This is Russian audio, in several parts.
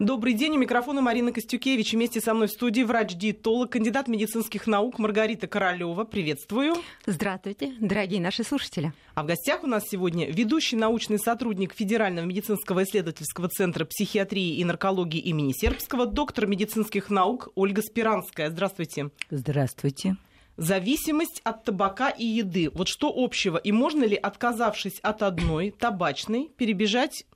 Добрый день, у микрофона Марина Костюкевич. Вместе со мной в студии врач-диетолог, кандидат медицинских наук Маргарита Королева. Приветствую. Здравствуйте, дорогие наши слушатели. А в гостях у нас сегодня ведущий научный сотрудник Федерального медицинского исследовательского центра психиатрии и наркологии имени Сербского, доктор медицинских наук Ольга Спиранская. Здравствуйте. Здравствуйте. Зависимость от табака и еды. Вот что общего? И можно ли, отказавшись от одной, табачной, перебежать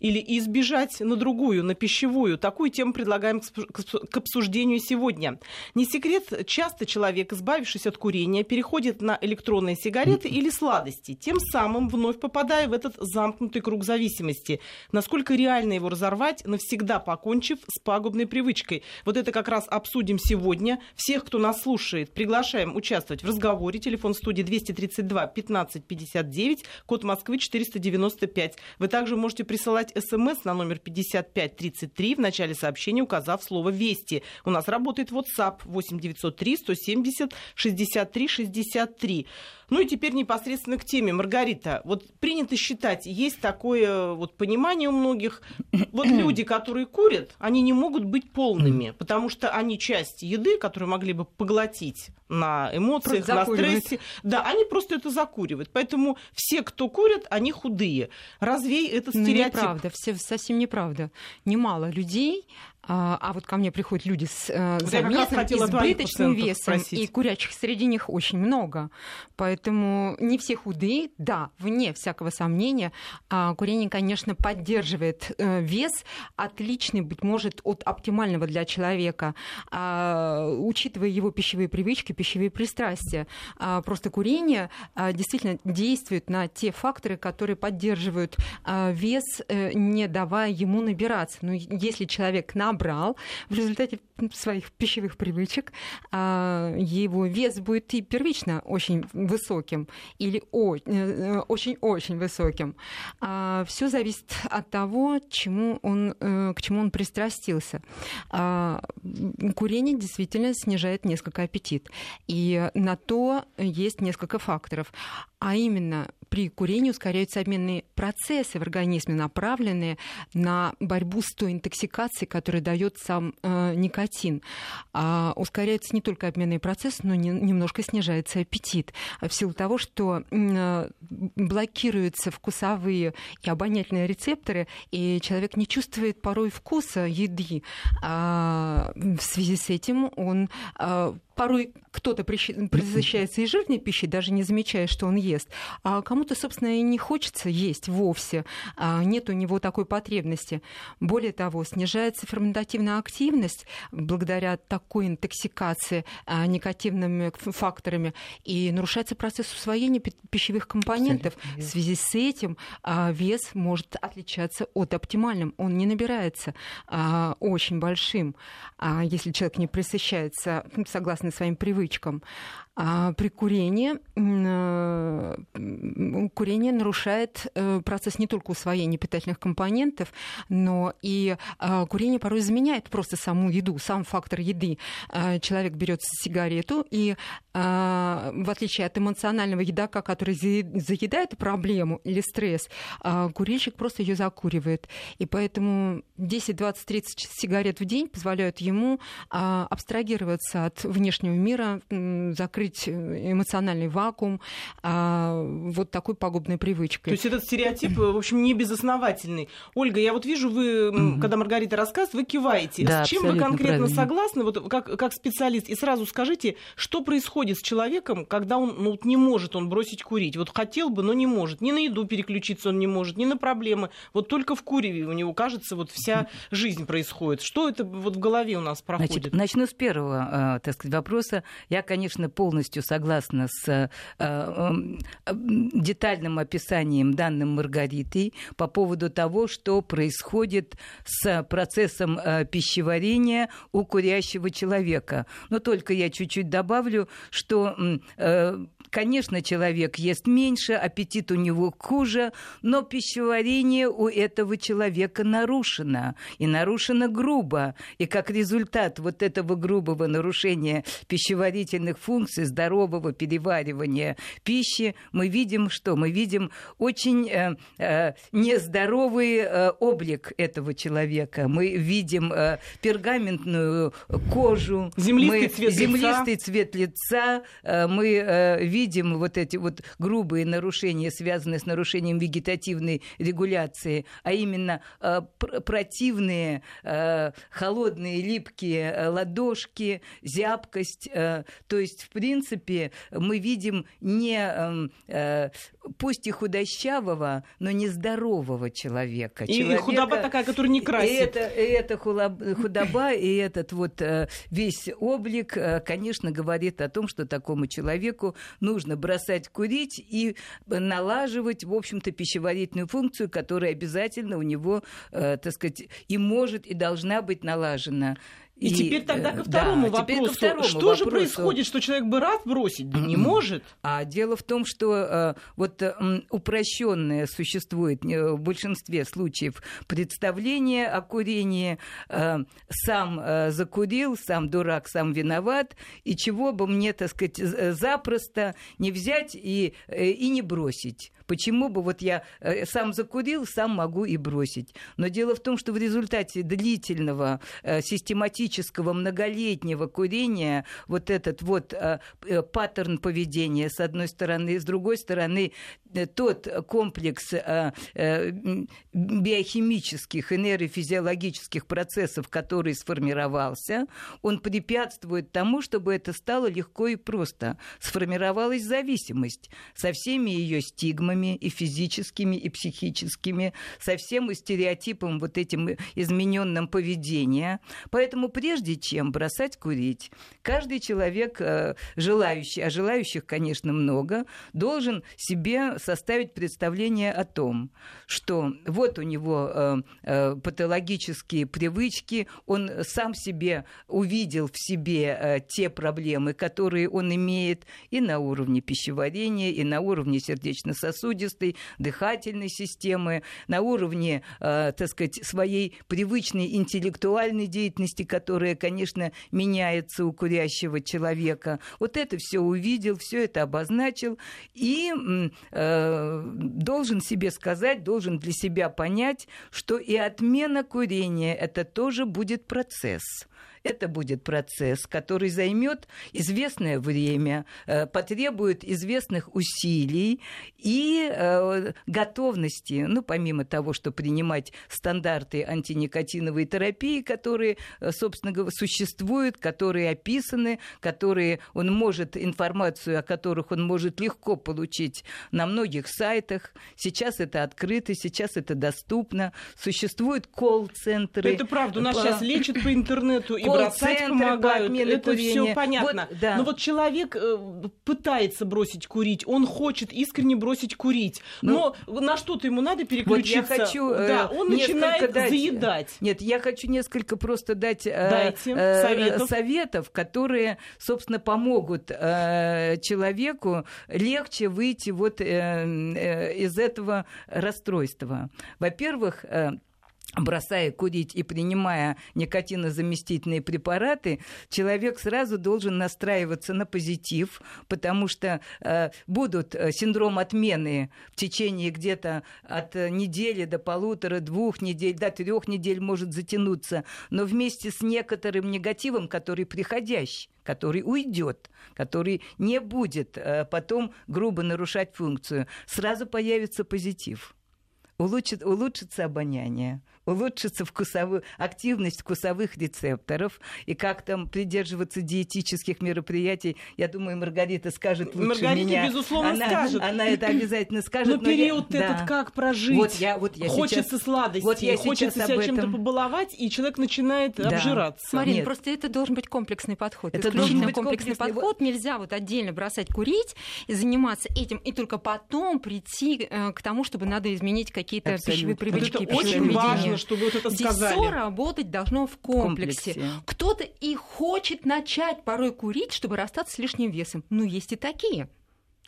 или избежать на другую, на пищевую. Такую тему предлагаем к обсуждению сегодня. Не секрет, часто человек, избавившись от курения, переходит на электронные сигареты или сладости, тем самым вновь попадая в этот замкнутый круг зависимости. Насколько реально его разорвать, навсегда покончив с пагубной привычкой. Вот это как раз обсудим сегодня. Всех, кто нас слушает, приглашаем участвовать в разговоре. Телефон студии 232 15 59, код Москвы 495. Вы также можете присылать присылать смс на номер 5533 в начале сообщения, указав слово «Вести». У нас работает WhatsApp 8903 170 63 63. Ну и теперь непосредственно к теме. Маргарита, вот принято считать, есть такое вот понимание у многих, вот люди, которые курят, они не могут быть полными, потому что они часть еды, которую могли бы поглотить на эмоциях, на стрессе, да, они просто это закуривают. Поэтому все, кто курят, они худые. Развей это ну, стереотип? Ну, неправда, все, совсем неправда. Немало людей а, а вот ко мне приходят люди с э, заметным избыточным весом, спросить. и курячих среди них очень много. Поэтому не все худые, да, вне всякого сомнения, а, курение, конечно, поддерживает э, вес, отличный, быть может, от оптимального для человека, а, учитывая его пищевые привычки, пищевые пристрастия. Просто курение действительно действует на те факторы, которые поддерживают вес, э, не давая ему набираться. Но если человек на набрал в результате своих пищевых привычек, а, его вес будет и первично очень высоким или э, очень-очень высоким. А, Все зависит от того, чему он, э, к чему он пристрастился. А, курение действительно снижает несколько аппетит. И на то есть несколько факторов. А именно, при курении ускоряются обменные процессы в организме, направленные на борьбу с той интоксикацией, которую дает сам э, никотин. А ускоряются не только обменные процессы, но не, немножко снижается аппетит. В силу того, что э, блокируются вкусовые и обонятельные рецепторы, и человек не чувствует порой вкуса еды. А в связи с этим он э, порой кто-то присыщается и жирной пищей, даже не замечая, что он ест, а кому-то, собственно, и не хочется есть вовсе, а нет у него такой потребности. Более того, снижается ферментативная активность благодаря такой интоксикации а, никотивными факторами, и нарушается процесс усвоения пищевых компонентов. В связи с этим а, вес может отличаться от оптимальным, он не набирается очень большим, если человек не присыщается, согласно согласно своим привычкам. А при курении э, курение нарушает э, процесс не только усвоения питательных компонентов, но и э, курение порой заменяет просто саму еду, сам фактор еды. Человек берет сигарету и в отличие от эмоционального едока, который заедает проблему или стресс, курильщик просто ее закуривает. И поэтому 10, 20, 30 сигарет в день позволяют ему абстрагироваться от внешнего мира, закрыть закрыть э, эмоциональный вакуум а, вот такой пагубной привычкой. То есть этот стереотип, в общем, не безосновательный. Ольга, я вот вижу, вы, mm-hmm. когда Маргарита рассказывает, вы киваете. Да, с чем вы конкретно правильно. согласны, вот как, как специалист? И сразу скажите, что происходит с человеком, когда он ну, не может он бросить курить? Вот хотел бы, но не может. Ни на еду переключиться он не может, ни на проблемы. Вот только в куреве у него, кажется, вот вся жизнь происходит. Что это вот в голове у нас проходит? Значит, начну с первого, э, так сказать, вопроса. Я, конечно, полностью полностью согласна с э, эм, детальным описанием данным Маргаритой по поводу того, что происходит с процессом э, пищеварения у курящего человека. Но только я чуть-чуть добавлю, что э, Конечно, человек ест меньше, аппетит у него хуже, но пищеварение у этого человека нарушено. И нарушено грубо. И как результат вот этого грубого нарушения пищеварительных функций комплексе здорового переваривания пищи мы видим что? Мы видим очень э, э, нездоровый э, облик этого человека. Мы видим э, пергаментную кожу, землистый, мы, цвет, землистый лица. цвет лица, э, мы э, видим вот эти вот грубые нарушения, связанные с нарушением вегетативной регуляции, а именно э, пр противные, э, холодные, липкие э, ладошки, зябкость. Э, то есть, в принципе, мы видим не эм, э, пусть и худощавого, но нездорового человека. И, человека, и худоба такая, которая не красит. И это, и это худоба, и этот вот э, весь облик, э, конечно, говорит о том, что такому человеку нужно бросать курить и налаживать, в общем-то, пищеварительную функцию, которая обязательно у него, э, так сказать, и может, и должна быть налажена. И, и теперь тогда ко второму да, вопросу. Ко второму что вопросу. же происходит, что человек бы рад бросить, да не может? А дело в том, что э, вот э, упрощенное существует э, в большинстве случаев представление о курении. Э, сам э, закурил, сам дурак, сам виноват. И чего бы мне, так сказать, запросто не взять и, э, и не бросить. Почему бы вот я э, сам закурил, сам могу и бросить. Но дело в том, что в результате длительного, э, систематического, многолетнего курения вот этот вот э, паттерн поведения, с одной стороны, и с другой стороны, тот комплекс биохимических и нейрофизиологических процессов, который сформировался, он препятствует тому, чтобы это стало легко и просто. Сформировалась зависимость со всеми ее стигмами, травмами и физическими, и психическими, со всем стереотипом вот этим измененным поведения. Поэтому прежде чем бросать курить, каждый человек, э, желающий, а желающих, конечно, много, должен себе составить представление о том, что вот у него э, э, патологические привычки, он сам себе увидел в себе те проблемы, которые он имеет и на уровне пищеварения, и на уровне сердечно-сосудистой сосудистой, дыхательной системы, на уровне, э, так сказать, своей привычной интеллектуальной деятельности, которая, конечно, меняется у курящего человека. Вот это все увидел, все это обозначил и э, должен себе сказать, должен для себя понять, что и отмена курения это тоже будет процесс. Это будет процесс, который займет известное время, э, потребует известных усилий и э, готовности, ну, помимо того, что принимать стандарты антиникотиновой терапии, которые, э, собственно говоря, существуют, которые описаны, которые он может, информацию о которых он может легко получить на многих сайтах. Сейчас это открыто, сейчас это доступно. Существуют колл-центры. Это правда. У нас сейчас лечат по интернету и бросать помогают. Это все понятно. Вот, да. Но вот человек э, пытается бросить курить, он хочет искренне бросить курить, ну, но на что-то ему надо переключиться. Вот я хочу, э, да, он начинает дать, заедать. Нет, я хочу несколько просто дать э, Дайте э, советов. советов, которые, собственно, помогут э, человеку легче выйти вот э, э, из этого расстройства. Во-первых, э, бросая курить и принимая никотинозаместительные препараты, человек сразу должен настраиваться на позитив, потому что э, будут э, синдром отмены в течение где-то от недели до полутора, двух недель, до трех недель может затянуться, но вместе с некоторым негативом, который приходящий, который уйдет, который не будет э, потом грубо нарушать функцию, сразу появится позитив. Улучшит, улучшится обоняние, улучшится вкусовую, активность вкусовых рецепторов, и как там придерживаться диетических мероприятий, я думаю, Маргарита скажет лучше Маргарита, меня. безусловно, она, скажет. Она это обязательно скажет. Но, но период я, этот да. как прожить? Вот я, вот я хочется сейчас, сладости, вот я хочется себя этом... чем-то побаловать, и человек начинает да. обжираться. Марина, Нет. просто это должен быть комплексный подход. Это должен быть комплексный, комплексный подход. Нельзя вот отдельно бросать курить и заниматься этим, и только потом прийти э, к тому, чтобы надо изменить какие-то пищевые привычки. Вот это очень важно, чтобы вот это сказали сказали. Все работать должно в комплексе. комплексе. Кто-то и хочет начать порой курить, чтобы расстаться с лишним весом. Ну, есть и такие.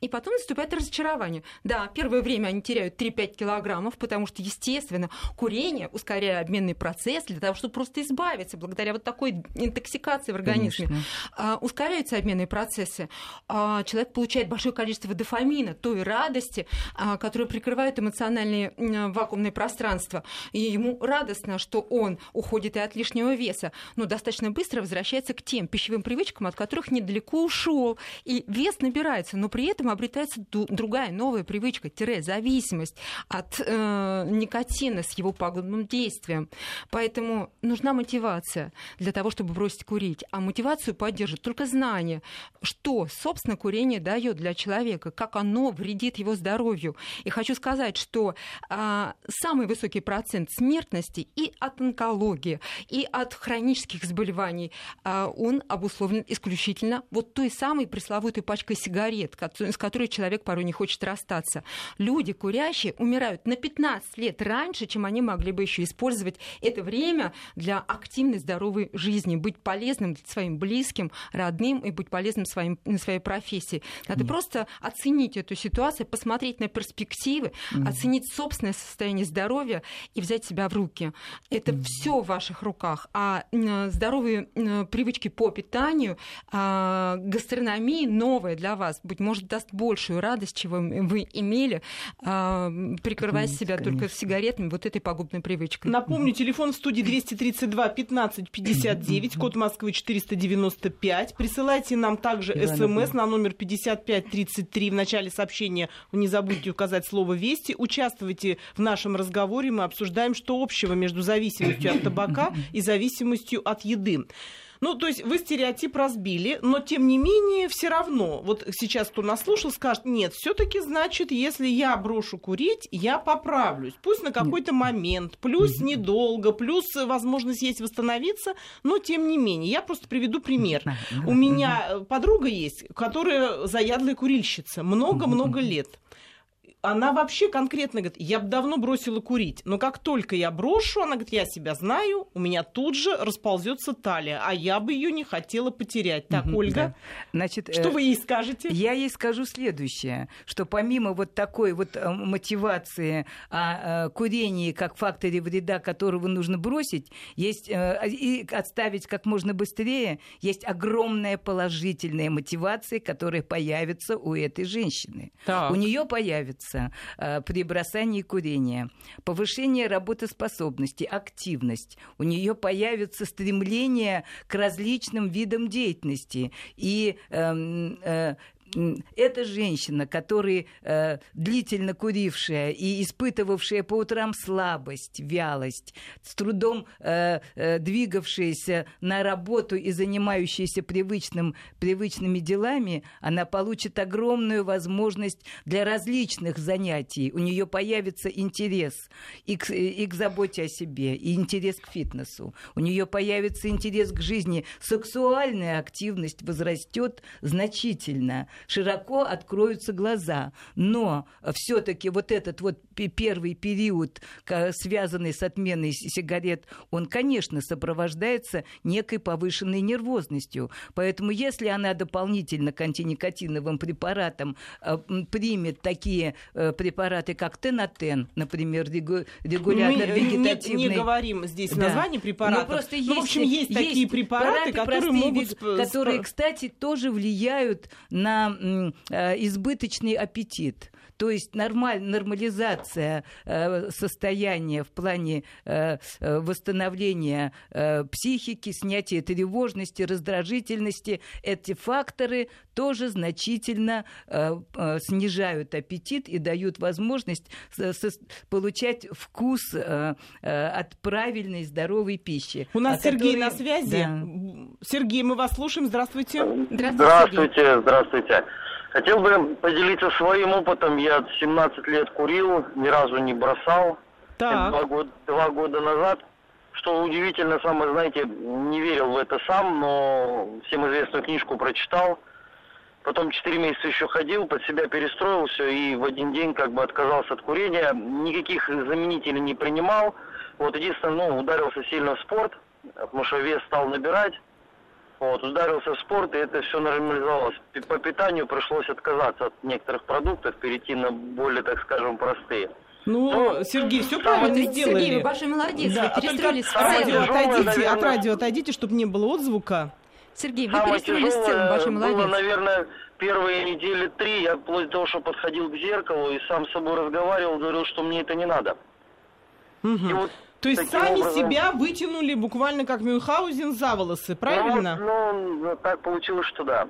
И потом наступает разочарование. Да, первое время они теряют 3-5 килограммов, потому что, естественно, курение ускоряет обменный процесс для того, чтобы просто избавиться благодаря вот такой интоксикации в организме. А, ускоряются обменные процессы. А, человек получает большое количество дофамина, той радости, а, которая прикрывает эмоциональные вакуумные пространства. И ему радостно, что он уходит и от лишнего веса, но достаточно быстро возвращается к тем пищевым привычкам, от которых недалеко ушел. И вес набирается, но при этом обретается другая новая привычка, тире, зависимость от э, никотина с его пагубным действием. Поэтому нужна мотивация для того, чтобы бросить курить. А мотивацию поддержит только знание, что, собственно, курение дает для человека, как оно вредит его здоровью. И хочу сказать, что э, самый высокий процент смертности и от онкологии, и от хронических заболеваний, э, он обусловлен исключительно вот той самой пресловутой пачкой сигарет, с которой человек порой не хочет расстаться. Люди, курящие, умирают на 15 лет раньше, чем они могли бы еще использовать это время для активной, здоровой жизни, быть полезным своим близким, родным и быть полезным своим, на своей профессии. Надо mm. просто оценить эту ситуацию, посмотреть на перспективы, mm. оценить собственное состояние здоровья и взять себя в руки. Это mm. все в ваших руках. А здоровые привычки по питанию, а, гастрономии новая для вас, быть может, даст большую радость, чего вы имели, а, прикрывая себя конечно. только сигаретами, вот этой пагубной привычкой. Напомню, телефон в студии 232 15 59, код Москвы 495. Присылайте нам также смс на номер 5533. В начале сообщения не забудьте указать слово «Вести». Участвуйте в нашем разговоре. Мы обсуждаем, что общего между зависимостью от табака и зависимостью от еды. Ну, то есть вы стереотип разбили, но тем не менее все равно, вот сейчас кто нас слушал, скажет, нет, все-таки значит, если я брошу курить, я поправлюсь. Пусть на какой-то момент, плюс недолго, плюс возможность есть восстановиться, но тем не менее. Я просто приведу пример. У меня подруга есть, которая заядлая курильщица, много-много лет она вообще конкретно говорит, я бы давно бросила курить, но как только я брошу, она говорит, я себя знаю, у меня тут же расползется талия, а я бы ее не хотела потерять. Так, угу, Ольга, да. Значит, что э, вы ей скажете? Я ей скажу следующее, что помимо вот такой вот э, мотивации о э, курении как факторе вреда, которого нужно бросить, есть и отставить как можно быстрее, есть огромная положительная мотивация, которая появится у этой женщины. Так. У нее появится появится э, при бросании курения, повышение работоспособности, активность. У нее появится стремление к различным видам деятельности и э, э, эта женщина, которая э, длительно курившая и испытывавшая по утрам слабость, вялость, с трудом э, э, двигавшаяся на работу и занимающаяся привычным, привычными делами, она получит огромную возможность для различных занятий. У нее появится интерес и к, и к заботе о себе, и интерес к фитнесу. У нее появится интерес к жизни. Сексуальная активность возрастет значительно широко откроются глаза. Но все-таки вот этот вот первый период, связанный с отменой сигарет, он, конечно, сопровождается некой повышенной нервозностью. Поэтому если она дополнительно к антиникотиновым препаратам э, примет такие э, препараты, как тенотен, например, регулятор Мы вегетативный... Не, не говорим здесь да. название препаратов. Но просто есть, ну, в общем, есть, есть такие препараты, которые могут... Которые, кстати, тоже влияют на Э, избыточный аппетит. То есть нормаль, нормализация э, состояния в плане э, э, восстановления э, психики, снятия тревожности, раздражительности, эти факторы тоже значительно э, э, снижают аппетит и дают возможность со, со, получать вкус э, э, от правильной здоровой пищи. У нас Сергей которой... на связи. Да. Сергей, мы вас слушаем. Здравствуйте. Здравствуйте. Здравствуйте. здравствуйте. Хотел бы поделиться своим опытом. Я 17 лет курил, ни разу не бросал. Так. Два, года, два года назад. Что удивительно, самое, знаете, не верил в это сам, но всем известную книжку прочитал. Потом 4 месяца еще ходил, под себя перестроил все и в один день как бы отказался от курения. Никаких заменителей не принимал. Вот единственное, ну, ударился сильно в спорт, потому что вес стал набирать. Вот, ударился в спорт, и это все нормализовалось. По питанию пришлось отказаться от некоторых продуктов, перейти на более, так скажем, простые. Ну, ну Сергей, все правильно сделали. Сергей, вы большой молодец, да, вы перестроились а от радио отойдите, наверное... от радио отойдите, чтобы не было отзвука. Сергей, вы Самое перестроились в целом, большой молодец. Было, наверное, первые недели три, я вплоть до того, что подходил к зеркалу и сам с собой разговаривал, говорил, что мне это не надо. Угу. И вот то есть сами образом... себя вытянули буквально как Мюнхгаузен за волосы, правильно? Ну, ну, так получилось, что да.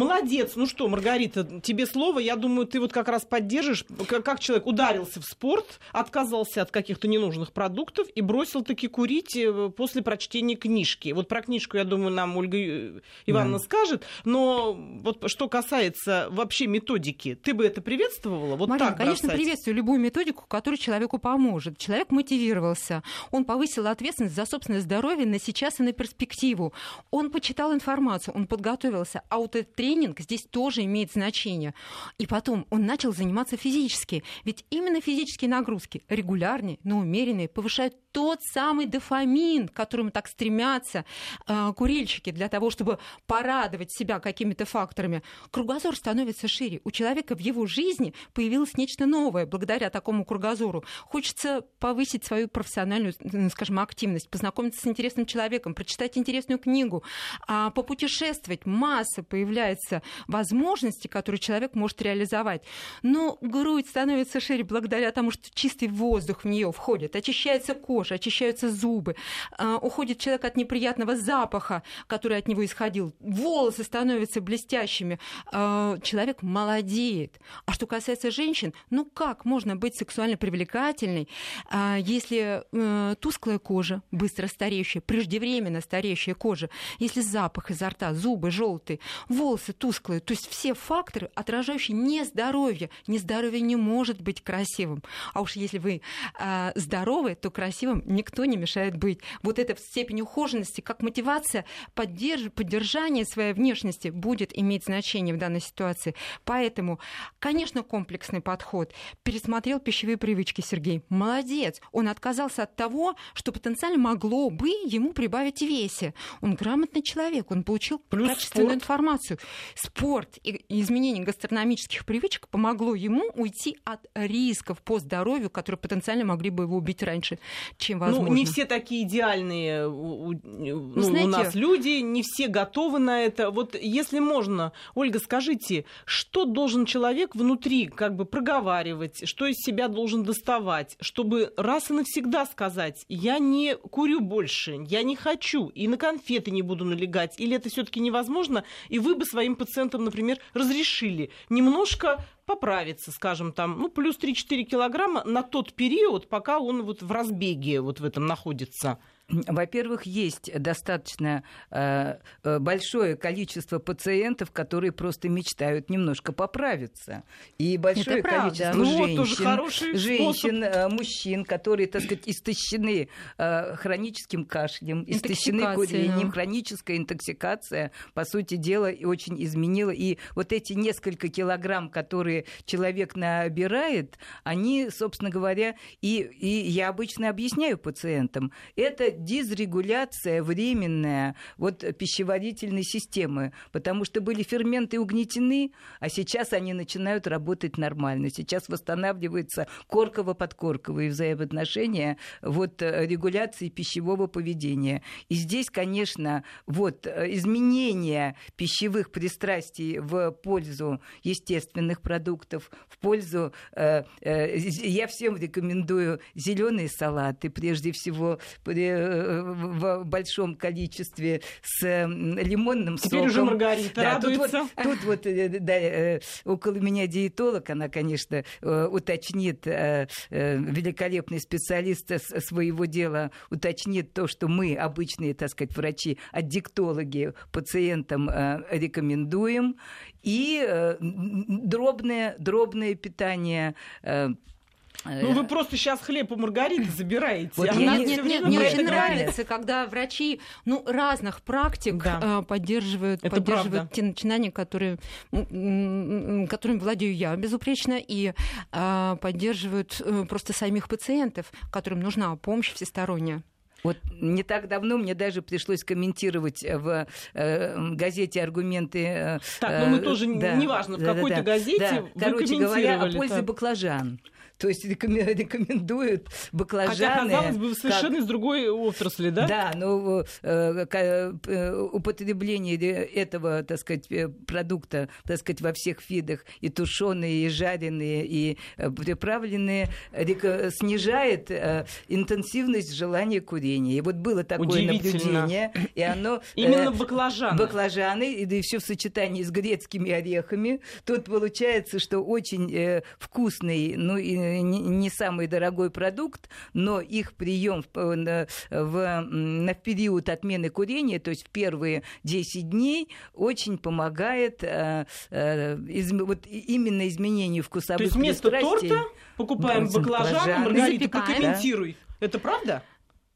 Молодец. Ну что, Маргарита, тебе слово. Я думаю, ты вот как раз поддержишь, как человек ударился в спорт, отказался от каких-то ненужных продуктов и бросил таки курить э, после прочтения книжки. Вот про книжку, я думаю, нам Ольга э, Ивановна да. скажет. Но вот что касается вообще методики, ты бы это приветствовала? Вот Марина, так конечно, бросать? приветствую любую методику, которая человеку поможет. Человек мотивировался, он повысил ответственность за собственное здоровье на сейчас и на перспективу. Он почитал информацию, он подготовился. А вот этот тренинг здесь тоже имеет значение. И потом он начал заниматься физически. Ведь именно физические нагрузки, регулярные, но умеренные, повышают тот самый дофамин, к которому так стремятся э, курильщики для того, чтобы порадовать себя какими-то факторами. Кругозор становится шире. У человека в его жизни появилось нечто новое благодаря такому кругозору. Хочется повысить свою профессиональную скажем, активность, познакомиться с интересным человеком, прочитать интересную книгу, а попутешествовать. Масса появляется возможностей, которые человек может реализовать. Но грудь становится шире благодаря тому, что чистый воздух в нее входит, очищается кожа, очищаются зубы, а, уходит человек от неприятного запаха, который от него исходил, волосы становятся блестящими, а, человек молодеет. А что касается женщин, ну как можно быть сексуально привлекательной, а, если э, тусклая кожа, быстро стареющая, преждевременно стареющая кожа, если запах изо рта, зубы желтые, волосы тусклые, то есть все факторы, отражающие нездоровье. Нездоровье не может быть красивым. А уж если вы здоровы, то красивым никто не мешает быть. Вот эта степень ухоженности, как мотивация, поддерж... поддержание своей внешности будет иметь значение в данной ситуации. Поэтому, конечно, комплексный подход. Пересмотрел пищевые привычки Сергей. Молодец. Он отказался от того, что потенциально могло бы ему прибавить в весе. Он грамотный человек, он получил Плюс качественную спорт. информацию. Спорт и изменение гастрономических привычек помогло ему уйти от рисков по здоровью, которые потенциально могли бы его убить раньше, чем ну, возможно. Ну, не все такие идеальные ну, ну, Знаете, у нас люди, не все готовы на это. Вот если можно, Ольга, скажите, что должен человек внутри как бы проговаривать, что из себя должен доставать, чтобы раз и навсегда сказать, сказать, я не курю больше, я не хочу, и на конфеты не буду налегать, или это все-таки невозможно, и вы бы своим пациентам, например, разрешили немножко поправиться, скажем, там, ну, плюс 3-4 килограмма на тот период, пока он вот в разбеге вот в этом находится. Во-первых, есть достаточно э, э, большое количество пациентов, которые просто мечтают немножко поправиться. И большое количество ну, женщин, женщин э, мужчин, которые, так сказать, истощены э, хроническим кашлем, истощены курением, хроническая интоксикация, по сути дела, очень изменила. И вот эти несколько килограмм, которые человек набирает, они, собственно говоря, и, и я обычно объясняю пациентам, это дизрегуляция временная вот пищеварительной системы, потому что были ферменты угнетены, а сейчас они начинают работать нормально. Сейчас восстанавливаются корково-подкорковые взаимоотношения вот э, регуляции пищевого поведения. И здесь, конечно, вот э, изменение пищевых пристрастий в пользу естественных продуктов, в пользу... Э, я всем рекомендую зеленые салаты, прежде всего в большом количестве с лимонным Теперь соком. уже Маргарита да, радуется. Тут вот, тут вот э, да, э, около меня диетолог, она, конечно, э, уточнит, великолепный специалист своего дела, уточнит то, что мы, обычные, так сказать, врачи, аддиктологи, пациентам рекомендуем. И дробное, дробное питание ну, вы просто сейчас хлеб у Маргариты забираете. Вот Она нет, нет, нет, мне очень нравится, когда врачи ну, разных практик да. Э, поддерживают, Это поддерживают правда. те начинания, которые, которыми владею я безупречно, и э, поддерживают э, просто самих пациентов, которым нужна помощь всесторонняя. Вот не так давно мне даже пришлось комментировать в э, газете аргументы. Э, так, ну мы тоже, да, неважно, в какой-то да, газете да. вы Короче говоря, о пользе так. баклажан. То есть рекомендуют баклажаны. Хотя, казалось бы, совершенно как... из другой отрасли, да? Да, но э, э, употребление этого, так сказать, э, продукта, так сказать, во всех видах, и тушеные, и жареные, и э, приправленные, снижает э, интенсивность желания курения. И вот было такое наблюдение, и оно... Именно баклажаны. Баклажаны, и да еще в сочетании с грецкими орехами. Тут получается, что очень вкусный, ну и не самый дорогой продукт, но их прием в, в, на период отмены курения, то есть в первые 10 дней, очень помогает э, э, из, вот именно изменению вкусовых То есть вместо торта покупаем баклажан, Маргарита, прокомментируй. Это правда?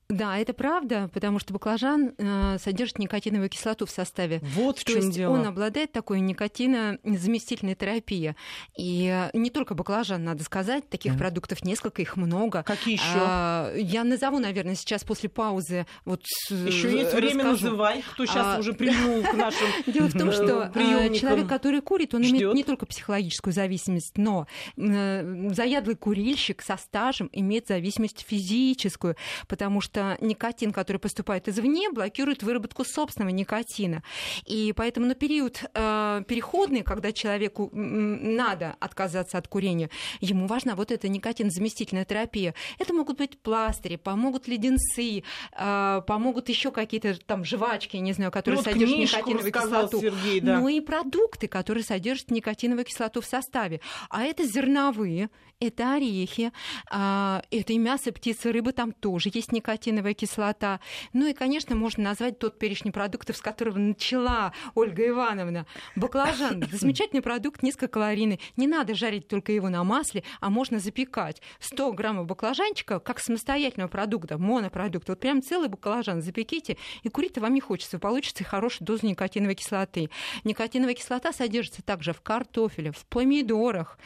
Да, это правда, потому что баклажан э, содержит никотиновую кислоту в составе. Вот в чем есть дело. Он обладает такой никотинозаместительной терапией. И э, не только баклажан, надо сказать, таких mm. продуктов несколько, их много. Какие еще? А, я назову, наверное, сейчас после паузы. Вот еще есть время называй, кто сейчас а... уже прильнул к нашим Дело в том, что э, человек, который курит, он имеет не только психологическую зависимость, но э, заядлый курильщик со стажем имеет зависимость физическую, потому что что никотин, который поступает извне, блокирует выработку собственного никотина. И поэтому на период э, переходный, когда человеку надо отказаться от курения, ему важна вот эта никотинозаместительная терапия. Это могут быть пластыри, помогут леденцы, э, помогут еще какие-то там жвачки, не знаю, которые ну, вот содержат никотиновую кислоту. Сергей, да. Ну и продукты, которые содержат никотиновую кислоту в составе. А это зерновые, это орехи, э, это и мясо, птицы, рыбы, там тоже есть никотин никотиновая кислота. Ну и, конечно, можно назвать тот перечень продуктов, с которого начала Ольга Ивановна. Баклажан – замечательный продукт, низкокалорийный. Не надо жарить только его на масле, а можно запекать. 100 граммов баклажанчика, как самостоятельного продукта, монопродукта. Вот прям целый баклажан запеките, и курить-то вам не хочется. Получится хорошая доза никотиновой кислоты. Никотиновая кислота содержится также в картофеле, в помидорах,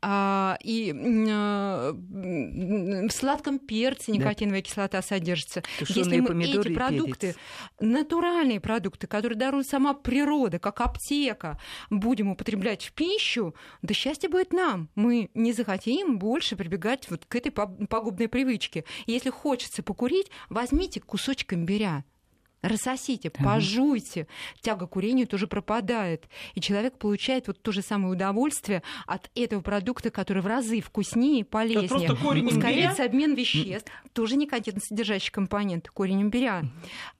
а, и а, в сладком перце никотиновая да. кислота содержится содержится. Тушеные Если мы эти продукты, перец. натуральные продукты, которые дарует сама природа, как аптека, будем употреблять в пищу, да счастье будет нам. Мы не захотим больше прибегать вот к этой пагубной привычке. Если хочется покурить, возьмите кусочек имбиря рассосите, пожуйте, тяга к курению тоже пропадает. И человек получает вот то же самое удовольствие от этого продукта, который в разы вкуснее и полезнее. Ускоряется обмен веществ, тоже содержащий компонент, корень имбиря.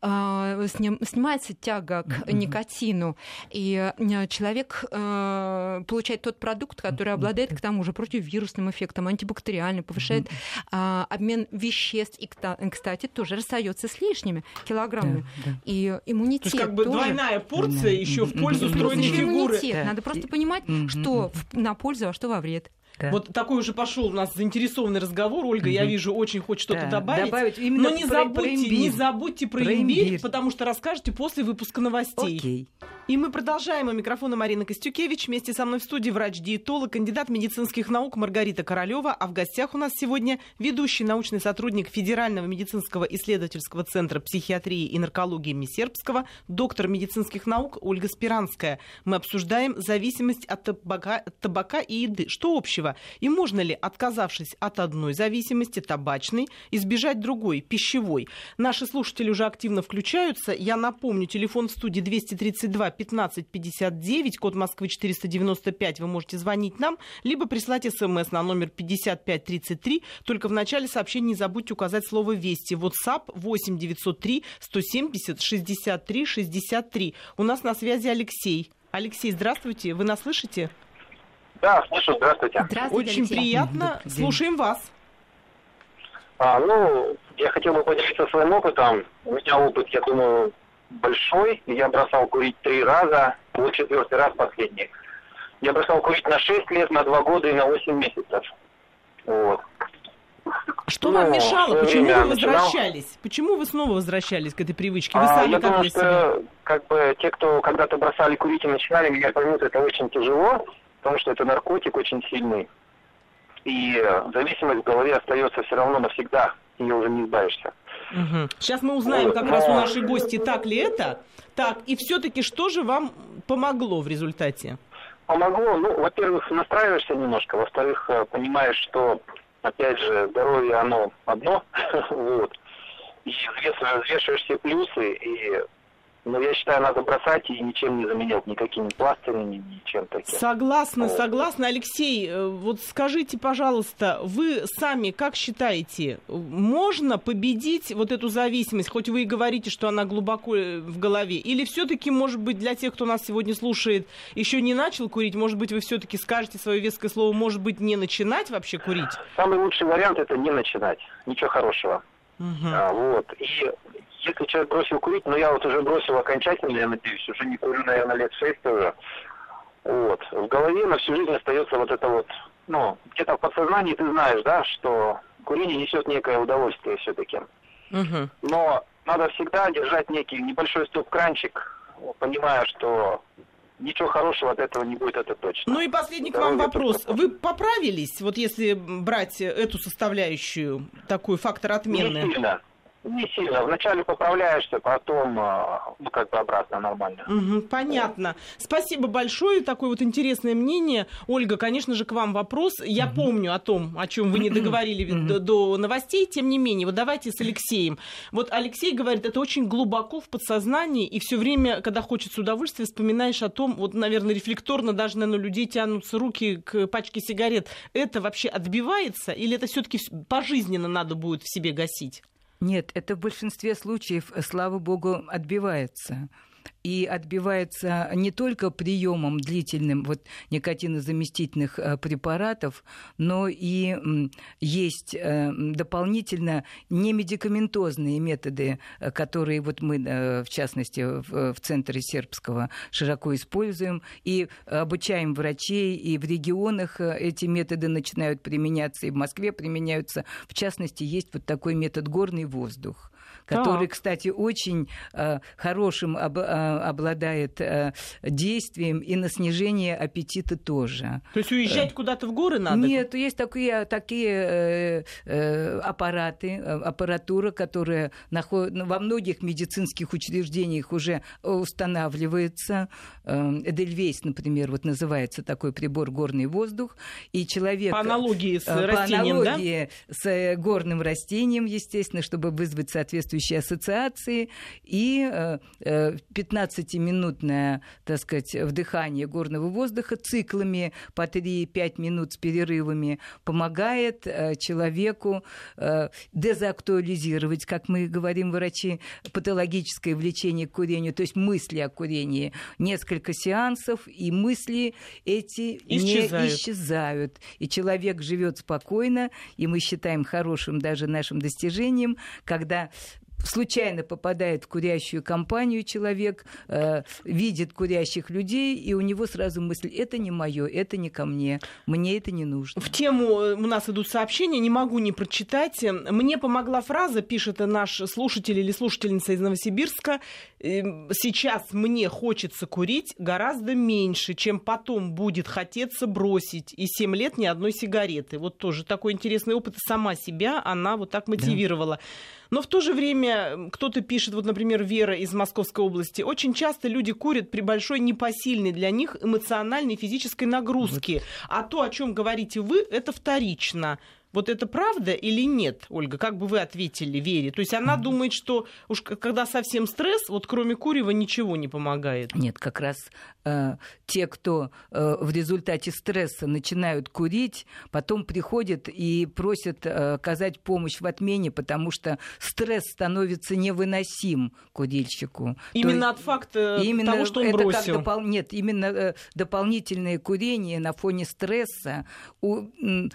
А, снимается тяга к никотину, и э, человек э, получает тот продукт, который обладает к тому же противовирусным эффектом, антибактериальным, повышает а, обмен веществ. И, кстати, тоже расстается с лишними килограммами да. И иммунитет То есть как бы тоже... двойная порция еще в пользу стройной фигуры. Иммунитет. Надо просто понимать, что на пользу, а что во вред. Да. Вот такой уже пошел у нас заинтересованный разговор. Ольга, mm-hmm. я вижу, очень хочет что-то да, добавить. добавить но не про, забудьте, про не забудьте про, про имбирь, имбирь, потому что расскажете после выпуска новостей. Окей. И мы продолжаем. У микрофона Марина Костюкевич. Вместе со мной в студии врач-диетолог, кандидат медицинских наук Маргарита Королева. А в гостях у нас сегодня ведущий научный сотрудник Федерального медицинского исследовательского центра психиатрии и наркологии Мисербского, доктор медицинских наук Ольга Спиранская. Мы обсуждаем зависимость от табака, табака и еды. Что общего? И можно ли, отказавшись от одной зависимости, табачной, избежать другой, пищевой? Наши слушатели уже активно включаются. Я напомню, телефон в студии 232 1559, код Москвы 495, вы можете звонить нам, либо прислать смс на номер 5533. Только в начале сообщения не забудьте указать слово «Вести». WhatsApp 8 903 170 63 63. У нас на связи Алексей. Алексей, здравствуйте. Вы нас слышите? Да, слышу. Здравствуйте. Здравствуйте, Очень Алексей. приятно. Слушаем вас. А, ну, я хотел бы поделиться своим опытом. У меня опыт, я думаю, большой. Я бросал курить три раза, вот четвертый раз последний. Я бросал курить на 6 лет, на 2 года и на 8 месяцев. Вот. Что ну, вам мешало? Почему вы возвращались? Начинал... Почему вы снова возвращались к этой привычке? Вы а, сами я как думаю, что как бы те, кто когда-то бросали курить и начинали, меня поймут, это очень тяжело, потому что это наркотик очень сильный. И зависимость в голове остается все равно навсегда, ее уже не избавишься. Угу. Сейчас мы узнаем как раз у нашей гости, так ли это. Так, и все-таки что же вам помогло в результате? Помогло, ну, во-первых, настраиваешься немножко, во-вторых, э, понимаешь, что, опять же, здоровье, оно одно, вот, и взвешиваешь все плюсы, и но я считаю, надо бросать и ничем не заменять, никакими пластырями, ничем таким. Согласна, согласна. Алексей, э, вот скажите, пожалуйста, вы сами как считаете, можно победить вот эту зависимость, хоть вы и говорите, что она глубоко э, в голове, или все-таки, может быть, для тех, кто нас сегодня слушает, еще не начал курить, может быть, вы все-таки скажете свое веское слово, может быть, не начинать вообще курить? Самый лучший вариант это не начинать. Ничего хорошего. Угу. А, вот. И если человек бросил курить, но я вот уже бросил окончательно, я надеюсь, уже не курю, наверное, лет шесть уже. Вот. В голове на всю жизнь остается вот это вот, ну, где-то в подсознании ты знаешь, да, что курение несет некое удовольствие все-таки. Угу. Но надо всегда держать некий небольшой стоп-кранчик, понимая, что ничего хорошего от этого не будет, это точно. Ну и последний к вам вопрос. Вы поправились, вот если брать эту составляющую, такой фактор отмены? Не сильно. Не сильно. Вначале поправляешься, потом, а, ну, как бы обратно нормально. Угу, понятно. Спасибо большое. Такое вот интересное мнение. Ольга, конечно же, к вам вопрос. Я угу. помню о том, о чем вы не договорили угу. до, до новостей. Тем не менее, вот давайте с Алексеем. Вот Алексей говорит, это очень глубоко в подсознании, и все время, когда хочется удовольствия, вспоминаешь о том, вот, наверное, рефлекторно даже, наверное, у людей тянутся руки к пачке сигарет. Это вообще отбивается, или это все-таки пожизненно надо будет в себе гасить? Нет, это в большинстве случаев, э, слава богу, отбивается и отбивается не только приемом длительным вот, никотинозаместительных э, препаратов, но и есть э, дополнительно немедикаментозные методы, э, которые вот мы, в частности, в, Центре Сербского широко используем и обучаем врачей, и в регионах эти методы начинают применяться, и в Москве применяются. В частности, есть вот такой метод горный воздух который, так. кстати, очень э, хорошим об, э, обладает э, действием и на снижение аппетита тоже. То есть уезжать э, куда-то в горы надо? Нет, есть такие, такие э, э, аппараты, э, аппаратура, которая наход... Во многих медицинских учреждениях уже устанавливается. Э, Эдельвейс, например, вот называется такой прибор горный воздух, и человек... По аналогии с растением, по аналогии да? с горным растением, естественно, чтобы вызвать соответствующий соответствующие ассоциации, и 15-минутное, э, так сказать, вдыхание горного воздуха циклами по 3-5 минут с перерывами помогает э, человеку э, дезактуализировать, как мы говорим, врачи, патологическое влечение к курению, то есть мысли о курении. Несколько сеансов, и мысли эти исчезают. не исчезают. И человек живет спокойно, и мы считаем хорошим даже нашим достижением, когда случайно попадает в курящую компанию человек, э, видит курящих людей, и у него сразу мысль, это не мое, это не ко мне, мне это не нужно. В тему э, у нас идут сообщения, не могу не прочитать. Мне помогла фраза, пишет наш слушатель или слушательница из Новосибирска, «Эм, сейчас мне хочется курить гораздо меньше, чем потом будет хотеться бросить. И 7 лет ни одной сигареты. Вот тоже такой интересный опыт. Сама себя она вот так мотивировала. Да. Но в то же время кто-то пишет, вот, например, Вера из Московской области, очень часто люди курят при большой непосильной для них эмоциональной и физической нагрузке. Вот. А то, о чем говорите вы, это вторично. Вот это правда или нет, Ольга? Как бы вы ответили Вере? То есть она думает, что уж когда совсем стресс, вот кроме курева ничего не помогает. Нет, как раз э, те, кто э, в результате стресса начинают курить, потом приходят и просят э, оказать помощь в отмене, потому что стресс становится невыносим курильщику. Именно То от факта именно того, что он это бросил. Как допол... Нет, именно э, дополнительное курение на фоне стресса у,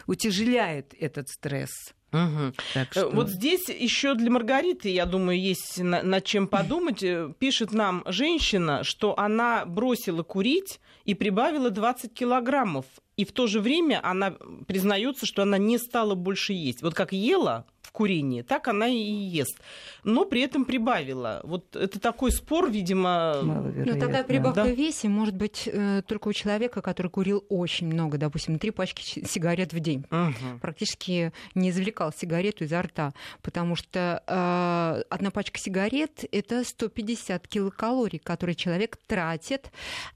утяжеляет этот стресс. Угу. Так э, что... Вот здесь еще для Маргариты, я думаю, есть на, над чем подумать. Э, пишет нам женщина, что она бросила курить и прибавила 20 килограммов. И в то же время она признается, что она не стала больше есть. Вот как ела в курении, так она и ест. Но при этом прибавила. Вот это такой спор, видимо... Ну, такая прибавка да. в весе может быть э, только у человека, который курил очень много, допустим, три пачки сигарет в день. Угу. Практически не извлекал сигарету изо рта, потому что э, одна пачка сигарет — это 150 килокалорий, которые человек тратит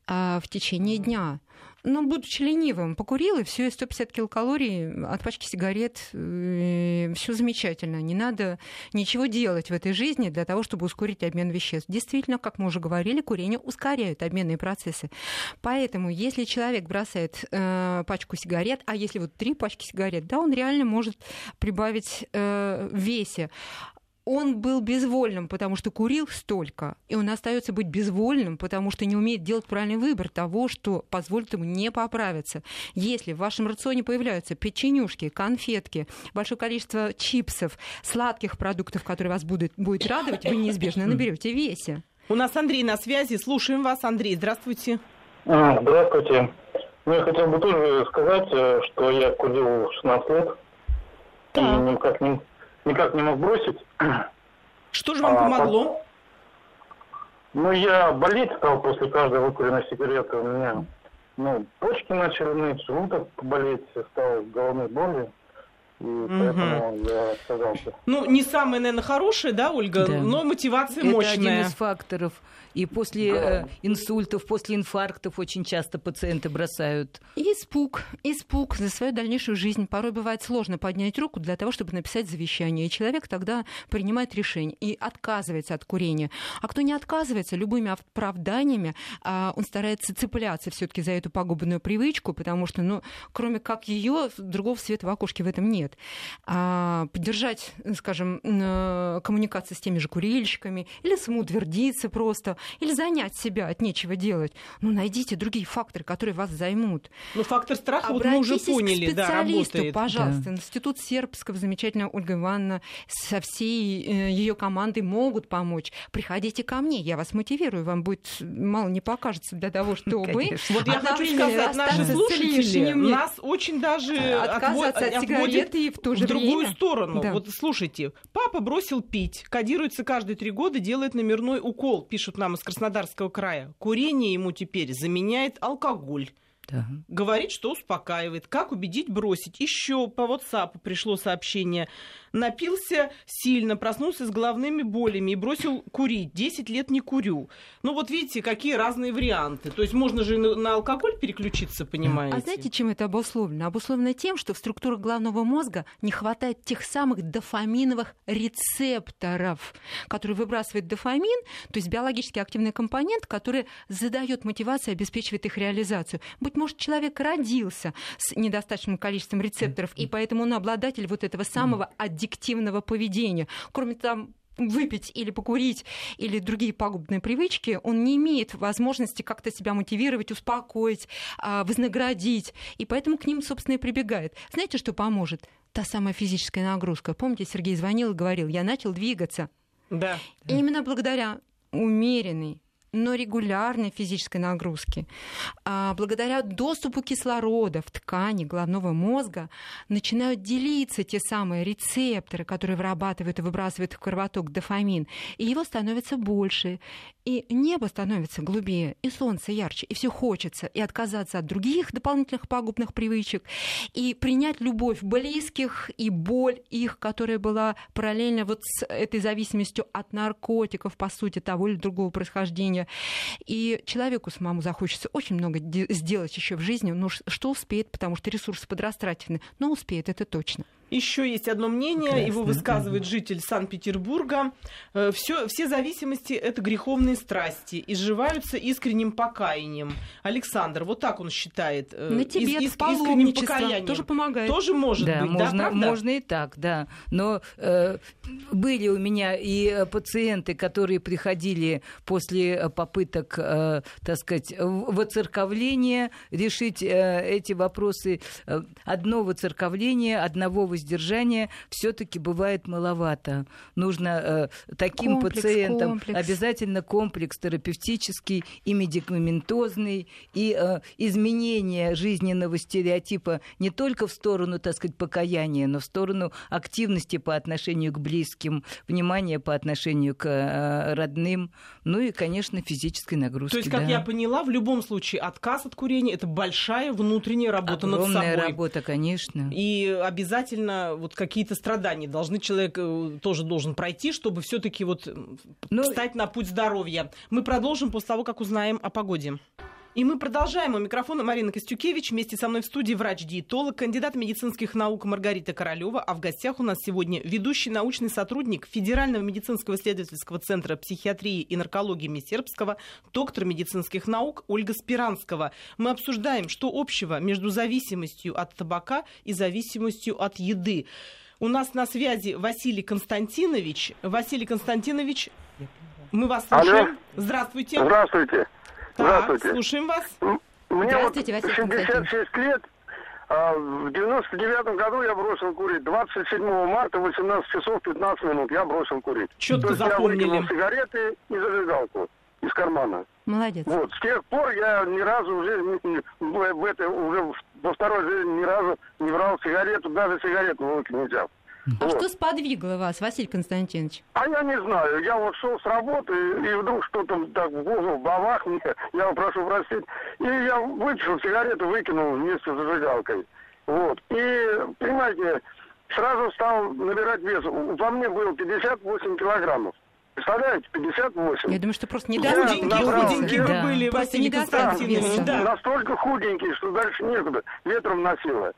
э, в течение дня ну, будучи ленивым, покурил, и все, 150 килокалорий от пачки сигарет, э, все замечательно. Не надо ничего делать в этой жизни для того, чтобы ускорить обмен веществ. Действительно, как мы уже говорили, курение ускоряет обменные процессы. Поэтому, если человек бросает э, пачку сигарет, а если вот три пачки сигарет, да, он реально может прибавить э, весе он был безвольным, потому что курил столько, и он остается быть безвольным, потому что не умеет делать правильный выбор того, что позволит ему не поправиться. Если в вашем рационе появляются печенюшки, конфетки, большое количество чипсов, сладких продуктов, которые вас будут, будет радовать, вы неизбежно наберете весе. У нас Андрей на связи. Слушаем вас, Андрей. Здравствуйте. А, здравствуйте. Ну, я хотел бы тоже сказать, э, что я курил 16 лет. Да. И никак не, никак не мог бросить. Что же вам а, помогло? Ну, я болеть стал после каждой выкуренной сигареты. У меня ну, почки начали ныть, желудок болеть, стал головной болью. И поэтому я отказался. Ну, не самое, наверное, хорошее, да, Ольга, да. но мотивация Это мощная. Это один из факторов. И после да. э, инсультов, после инфарктов очень часто пациенты бросают. И испуг, испуг за свою дальнейшую жизнь. Порой бывает сложно поднять руку для того, чтобы написать завещание. И человек тогда принимает решение и отказывается от курения. А кто не отказывается, любыми оправданиями, э, он старается цепляться все-таки за эту пагубную привычку, потому что, ну, кроме как ее, другого света в окошке в этом нет. А, поддержать, скажем, коммуникацию с теми же курильщиками или самоутвердиться просто, или занять себя от нечего делать. Ну, найдите другие факторы, которые вас займут. Ну, фактор страха вот мы уже поняли, к специалисту, да, пожалуйста. Да. Институт Сербского, замечательная Ольга Ивановна со всей э, ее командой могут помочь. Приходите ко мне, я вас мотивирую, вам будет мало не покажется для того, чтобы... Вот я хочу сказать, наши слушатели нас очень даже отказаться от сигарет и в то же в другую сторону. Да. Вот слушайте, папа бросил пить, кодируется каждые три года, делает номерной укол, пишут нам из Краснодарского края. Курение ему теперь заменяет алкоголь. Да. Говорит, что успокаивает. Как убедить бросить? Еще по WhatsApp пришло сообщение. Напился сильно, проснулся с головными болями и бросил курить. Десять лет не курю. Ну вот видите, какие разные варианты. То есть можно же на алкоголь переключиться, понимаете? А знаете, чем это обусловлено? Обусловлено тем, что в структурах головного мозга не хватает тех самых дофаминовых рецепторов, которые выбрасывает дофамин, то есть биологически активный компонент, который задает мотивацию и обеспечивает их реализацию. Быть может, человек родился с недостаточным количеством рецепторов, и поэтому он обладатель вот этого самого аддиктивного поведения. Кроме там выпить или покурить или другие пагубные привычки, он не имеет возможности как-то себя мотивировать, успокоить, а, вознаградить. И поэтому к ним, собственно, и прибегает. Знаете, что поможет? Та самая физическая нагрузка. Помните, Сергей звонил и говорил, я начал двигаться. Да. И именно благодаря умеренной но регулярной физической нагрузки, а благодаря доступу кислорода в ткани головного мозга начинают делиться те самые рецепторы, которые вырабатывают и выбрасывают в кровоток дофамин, и его становится больше, и небо становится глубее, и солнце ярче, и все хочется, и отказаться от других дополнительных пагубных привычек, и принять любовь близких и боль их, которая была параллельно вот с этой зависимостью от наркотиков, по сути, того или другого происхождения. И человеку самому захочется очень много сделать еще в жизни, но что успеет, потому что ресурсы подрастрачены, но успеет, это точно. Еще есть одно мнение, Прекрасно. его высказывает житель Санкт-Петербурга. Э, все, все зависимости – это греховные страсти, изживаются искренним покаянием. Александр, вот так он считает. Э, На тебе из, искренним покаянием. Тоже помогает. Тоже может да, быть, можно, да, правда? Можно и так, да. Но э, были у меня и э, пациенты, которые приходили после попыток, э, так сказать, воцерковления решить э, эти вопросы. Одно воцерковление, одного воздействия воздержания все-таки бывает маловато. Нужно э, таким комплекс, пациентам комплекс. обязательно комплекс терапевтический и медикаментозный, и э, изменение жизненного стереотипа не только в сторону, так сказать, покаяния, но в сторону активности по отношению к близким, внимания по отношению к э, родным, ну и, конечно, физической нагрузки. То есть, как да. я поняла, в любом случае отказ от курения это большая внутренняя работа Огромная над собой. работа, конечно. И обязательно вот какие-то страдания должны человек э, тоже должен пройти, чтобы все-таки вот ну, встать на путь здоровья. Мы продолжим после того, как узнаем о погоде. И мы продолжаем. У микрофона Марина Костюкевич. Вместе со мной в студии врач-диетолог, кандидат медицинских наук Маргарита Королева. А в гостях у нас сегодня ведущий научный сотрудник Федерального медицинского исследовательского центра психиатрии и наркологии Сербского, доктор медицинских наук Ольга Спиранского. Мы обсуждаем, что общего между зависимостью от табака и зависимостью от еды. У нас на связи Василий Константинович. Василий Константинович, мы вас слушаем. Алло. Здравствуйте. Здравствуйте. Здравствуйте. слушаем вас. Мне Здравствуйте, вот Василий 66 лет. А в 99 году я бросил курить. 27 марта, 18 часов 15 минут я бросил курить. Четко То запомнили. я выкинул сигареты и зажигалку из кармана. Молодец. Вот, с тех пор я ни разу в жизни, в это, уже во второй жизни ни разу не брал сигарету, даже сигарету в руки не взял. А вот. что сподвигло вас, Василий Константинович? А я не знаю. Я вот шел с работы, и вдруг что-то так в голову бабах мне, я прошу простить, и я вытащил сигарету, выкинул вместе с зажигалкой. Вот. И, понимаете, сразу стал набирать вес. Во мне было 58 килограммов. Представляете, 58. Я думаю, что просто не Худенькие, худенькие вы были, Василий Константинович. Да. Настолько худенький, что дальше некуда. Ветром носило.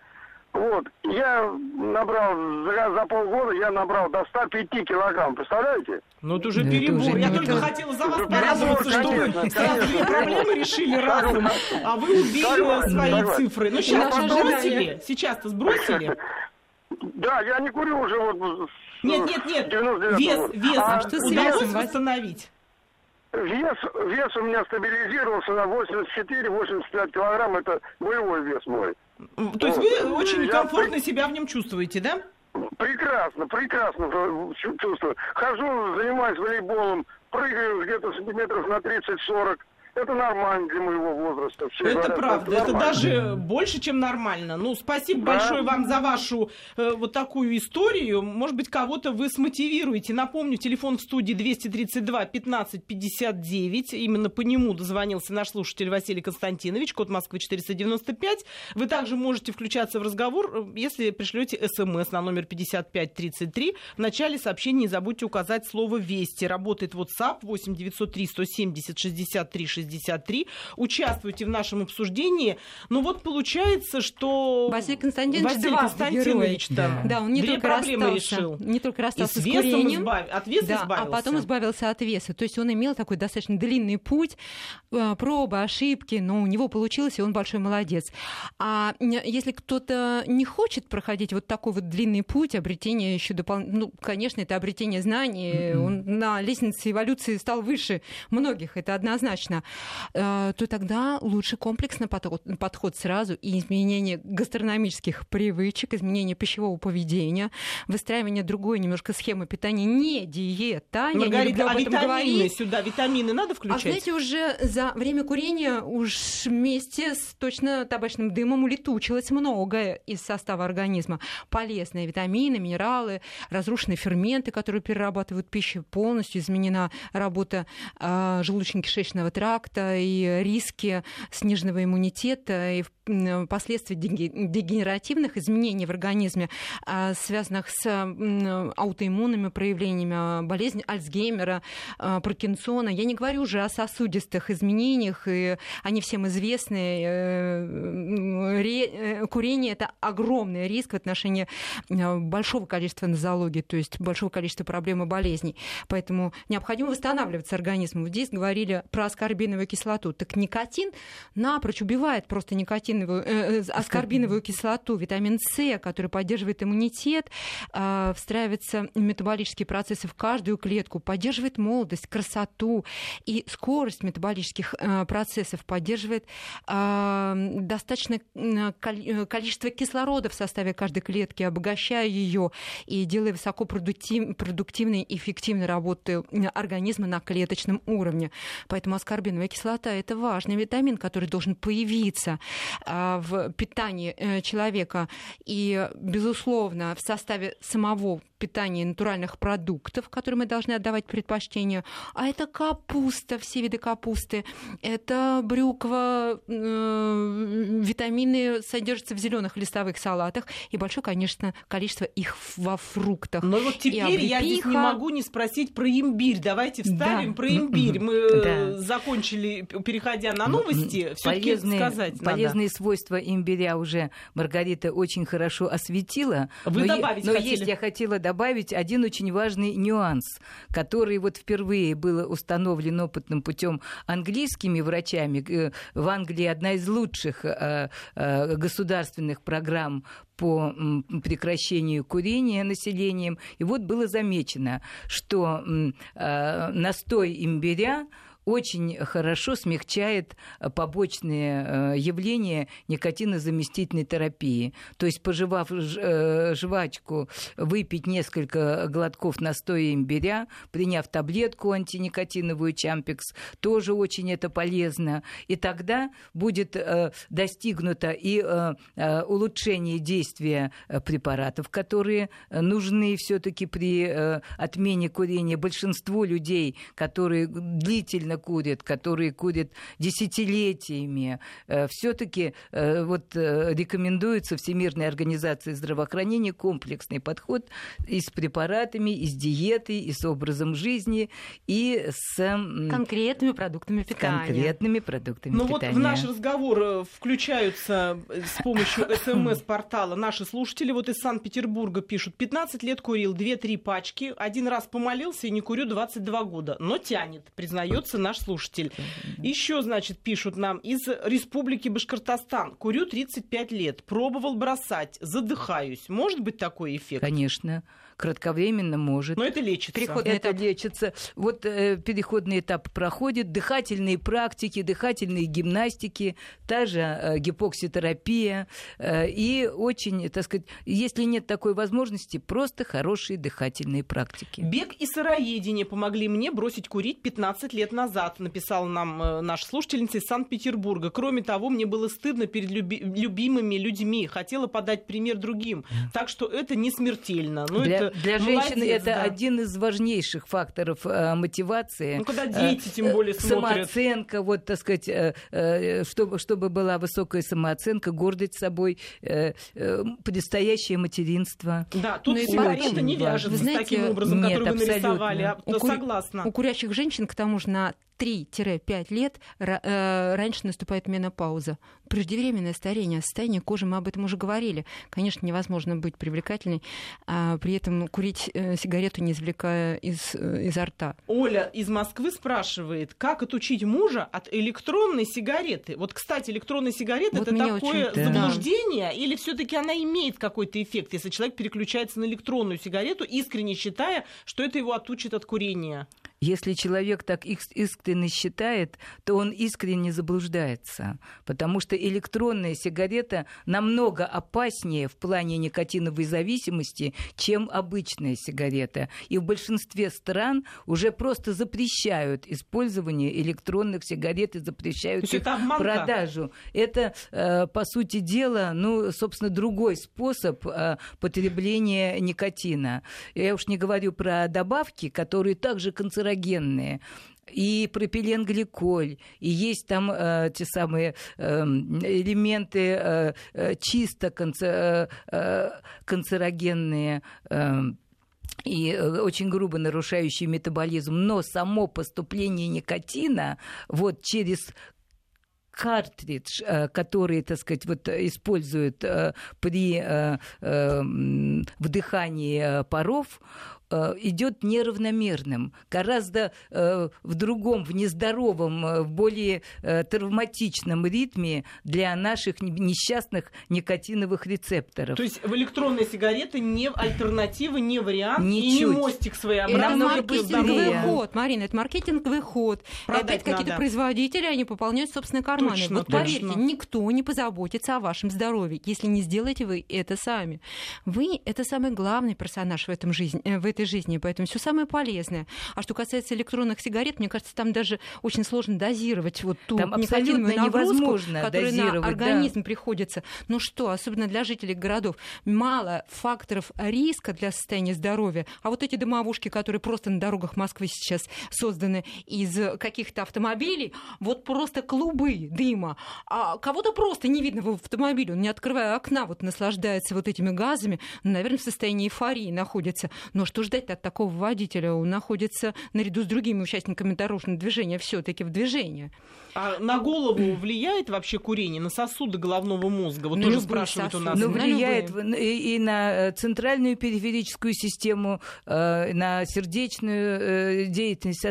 Вот, я набрал, за, за полгода я набрал до 105 килограмм, представляете? Ну, это уже да перебор. Это уже я только это... хотела за вас порадоваться, что вы сразу две проблемы решили разом, а вы убили свои цифры. Ну, сейчас сбросили, сейчас-то сбросили. Да, я не курю уже вот... Нет, нет, нет, вес, вес, а, что с весом восстановить? Вес, вес у меня стабилизировался на 84-85 килограмм, это боевой вес мой. То есть вы очень я... комфортно себя в нем чувствуете, да? Прекрасно, прекрасно чувствую. Хожу, занимаюсь волейболом, прыгаю где-то сантиметров на 30-40 это нормально для моего возраста. Все это говорят, правда, это, это даже больше, чем нормально. Ну, спасибо да. большое вам за вашу э, вот такую историю. Может быть, кого-то вы смотивируете. Напомню, телефон в студии 232 15 59. Именно по нему дозвонился наш слушатель Василий Константинович, код Москвы 495. Вы также можете включаться в разговор, э, если пришлете смс на номер 5533. В начале сообщения не забудьте указать слово «Вести». Работает WhatsApp 8 903 170 63 60 63. Участвуйте в нашем обсуждении. Ну вот получается, что Василий Константинович, Василий Константинович да. да, он не две только проблемы расстался, решил. Не только расстался с, с курением, избав... от веса да, избавился. а потом избавился от веса. То есть он имел такой достаточно длинный путь, э, пробы, ошибки, но у него получилось, и он большой молодец. А если кто-то не хочет проходить вот такой вот длинный путь, обретение еще дополнительно, ну, конечно, это обретение знаний, mm-hmm. он на лестнице эволюции стал выше многих, это однозначно. Э, то тогда лучше комплексный подход, подход сразу и изменение гастрономических привычек, изменение пищевого поведения, выстраивание другой немножко схемы питания, не диета. Маргарита, я не люблю об а этом витамины говорить. сюда, витамины надо включать? А знаете, уже за время курения уж вместе с точно табачным дымом улетучилось многое из состава организма. Полезные витамины, минералы, разрушенные ферменты, которые перерабатывают пищу, полностью изменена работа э, желудочно-кишечного тракта, и риски сниженного иммунитета и последствий дегенеративных изменений в организме, а, связанных с аутоиммунными проявлениями а, болезни Альцгеймера, а, Паркинсона. Я не говорю уже о сосудистых изменениях, и они всем известны. Э, э, курение – это огромный риск в отношении большого количества нозологий, то есть большого количества проблем и болезней. Поэтому необходимо восстанавливаться организмом. Здесь говорили про аскорбиновую кислоту. Так никотин напрочь убивает просто никотин аскорбиновую, э, аскорбиновую кислоту, витамин С, который поддерживает иммунитет, э, встраивается в метаболические процессы в каждую клетку, поддерживает молодость, красоту. И скорость метаболических э, процессов, поддерживает э, достаточное количество кислорода в составе каждой клетки, обогащая ее и делая высокопродуктивной и эффективной работы организма на клеточном уровне. Поэтому аскорбиновая кислота – это важный витамин, который должен появиться. а, в питании э, человека. И, безусловно, в составе самого питания натуральных продуктов, которые мы должны отдавать предпочтение. А это капуста, все виды капусты. Это брюква, э, витамины содержатся в зеленых листовых салатах и большое, конечно, количество их во фруктах. Но вот теперь я здесь не могу не спросить про имбирь. Давайте вставим да. про имбирь. Мы э, да. закончили, переходя на новости, все-таки сказать Полезные надо. свойства имбиря уже Маргарита очень хорошо осветила. Вы но добавить Но хотели. есть я хотела добавить один очень важный нюанс, который вот впервые был установлен опытным путем английскими врачами. Э, в Англии одна из лучших э, э, государственных программ по прекращению курения населением. И вот было замечено, что настой имбиря очень хорошо смягчает э, побочные э, явления никотинозаместительной терапии. То есть, пожевав э, жвачку, выпить несколько глотков настоя имбиря, приняв таблетку антиникотиновую Чампикс, тоже очень это полезно. И тогда будет достигнуто и улучшение действия препаратов, которые нужны все-таки при отмене курения. Большинству людей, которые длительно курят, которые курят десятилетиями, э, все-таки э, вот э, рекомендуется Всемирной организации здравоохранения комплексный подход и с препаратами, и с диетой, и с образом жизни, и с... Конкретными продуктами питания. Конкретными продуктами ну, питания. Ну вот в наш разговор включаются с помощью СМС-портала наши слушатели. Вот из Санкт-Петербурга пишут. 15 лет курил, 2-3 пачки. Один раз помолился и не курю 22 года. Но тянет, признается наш слушатель. Еще, значит, пишут нам из Республики Башкортостан. Курю 35 лет, пробовал бросать, задыхаюсь. Может быть такой эффект? Конечно кратковременно может. Но это лечится. Переходный это этап. лечится. Вот э, переходный этап проходит, дыхательные практики, дыхательные гимнастики, та же э, гипокситерапия. Э, и очень, так сказать, если нет такой возможности, просто хорошие дыхательные практики. Бег и сыроедение помогли мне бросить курить 15 лет назад, написал нам э, наш слушательница из Санкт-Петербурга. Кроме того, мне было стыдно перед люби- любимыми людьми. Хотела подать пример другим. Так что это не смертельно. Но Для для женщины это да. один из важнейших факторов э, мотивации. Ну, когда дети, тем более, э, смотрят. Самооценка, вот, так сказать, э, э, чтобы, чтобы была высокая самооценка, гордость собой, э, э, предстоящее материнство. Да, тут ну, сигарета не вяжется с таким образом, Нет, который вы нарисовали. А, у согласна. У курящих женщин, к тому же, на 3-5 лет э, раньше наступает менопауза. Преждевременное старение, состояние кожи, мы об этом уже говорили. Конечно, невозможно быть привлекательной, а при этом курить э, сигарету, не извлекая из, э, изо рта. Оля из Москвы спрашивает, как отучить мужа от электронной сигареты? Вот, кстати, электронная сигарета вот это такое очень... заблуждение, да. или все-таки она имеет какой-то эффект, если человек переключается на электронную сигарету, искренне считая, что это его отучит от курения? Если человек так искренне считает, то он искренне заблуждается, потому что электронная сигарета намного опаснее в плане никотиновой зависимости, чем обычная сигарета. И в большинстве стран уже просто запрещают использование электронных сигарет и запрещают их это продажу. Это, э, по сути дела, ну, собственно, другой способ э, потребления никотина. Я уж не говорю про добавки, которые также канцерогенны канцерогенные и пропиленгликоль, и есть там э, те самые э, элементы э, э чисто канцер, э, э, канцерогенные. Э, и очень грубо нарушающие метаболизм, но само поступление никотина вот через картридж, который, так сказать, вот используют при вдыхании паров, идет неравномерным, гораздо э, в другом, в нездоровом, э, в более травматичном ритме для наших несчастных никотиновых рецепторов. То есть в электронные сигареты не альтернатива, не вариант Ничуть. и не мостик своеобразный. Это маркетинговый ход, Марина, это маркетинговый ход. Продать Опять какие-то производители, они пополняют собственные карманы. Точно, вот поверьте, точно. никто не позаботится о вашем здоровье, если не сделаете вы это сами. Вы — это самый главный персонаж в, этом жизни, в этой жизни, поэтому все самое полезное. А что касается электронных сигарет, мне кажется, там даже очень сложно дозировать вот ту там никотиновую нагрузку, которая на организм да. приходится. Ну что, особенно для жителей городов, мало факторов риска для состояния здоровья, а вот эти домовушки, которые просто на дорогах Москвы сейчас созданы из каких-то автомобилей, вот просто клубы дыма. А кого-то просто не видно в автомобиле, он не открывая окна, вот наслаждается вот этими газами, ну, наверное, в состоянии эйфории находится. Но что ждать от такого водителя? Он находится наряду с другими участниками дорожного движения все-таки в движении. А на голову влияет вообще курение, на сосуды головного мозга? Вот на тоже спрашивают сосуды. у нас. Ну, влияет и, и на э, центральную периферическую систему, э, на сердечную э, деятельность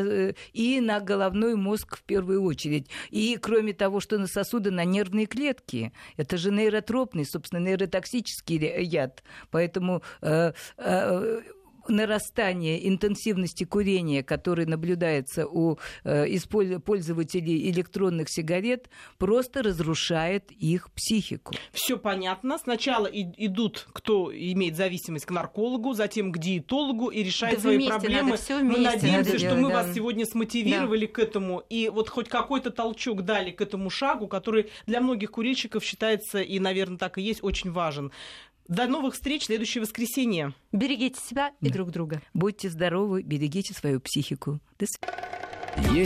и на головной мозг в первую очередь. И кроме того, что на сосуды, на нервные клетки. Это же нейротропный, собственно, нейротоксический яд. Поэтому нарастание интенсивности курения, который наблюдается у э, пользователей электронных сигарет, просто разрушает их психику. Все понятно. Сначала идут, кто имеет зависимость к наркологу, затем к диетологу и решает да свои проблемы. Мы надеемся, что мы да. вас сегодня смотивировали да. к этому и вот хоть какой-то толчок дали к этому шагу, который для многих курильщиков считается и, наверное, так и есть очень важен. До новых встреч в следующее воскресенье. Берегите себя и друг друга. Будьте здоровы, берегите свою психику. До свидания.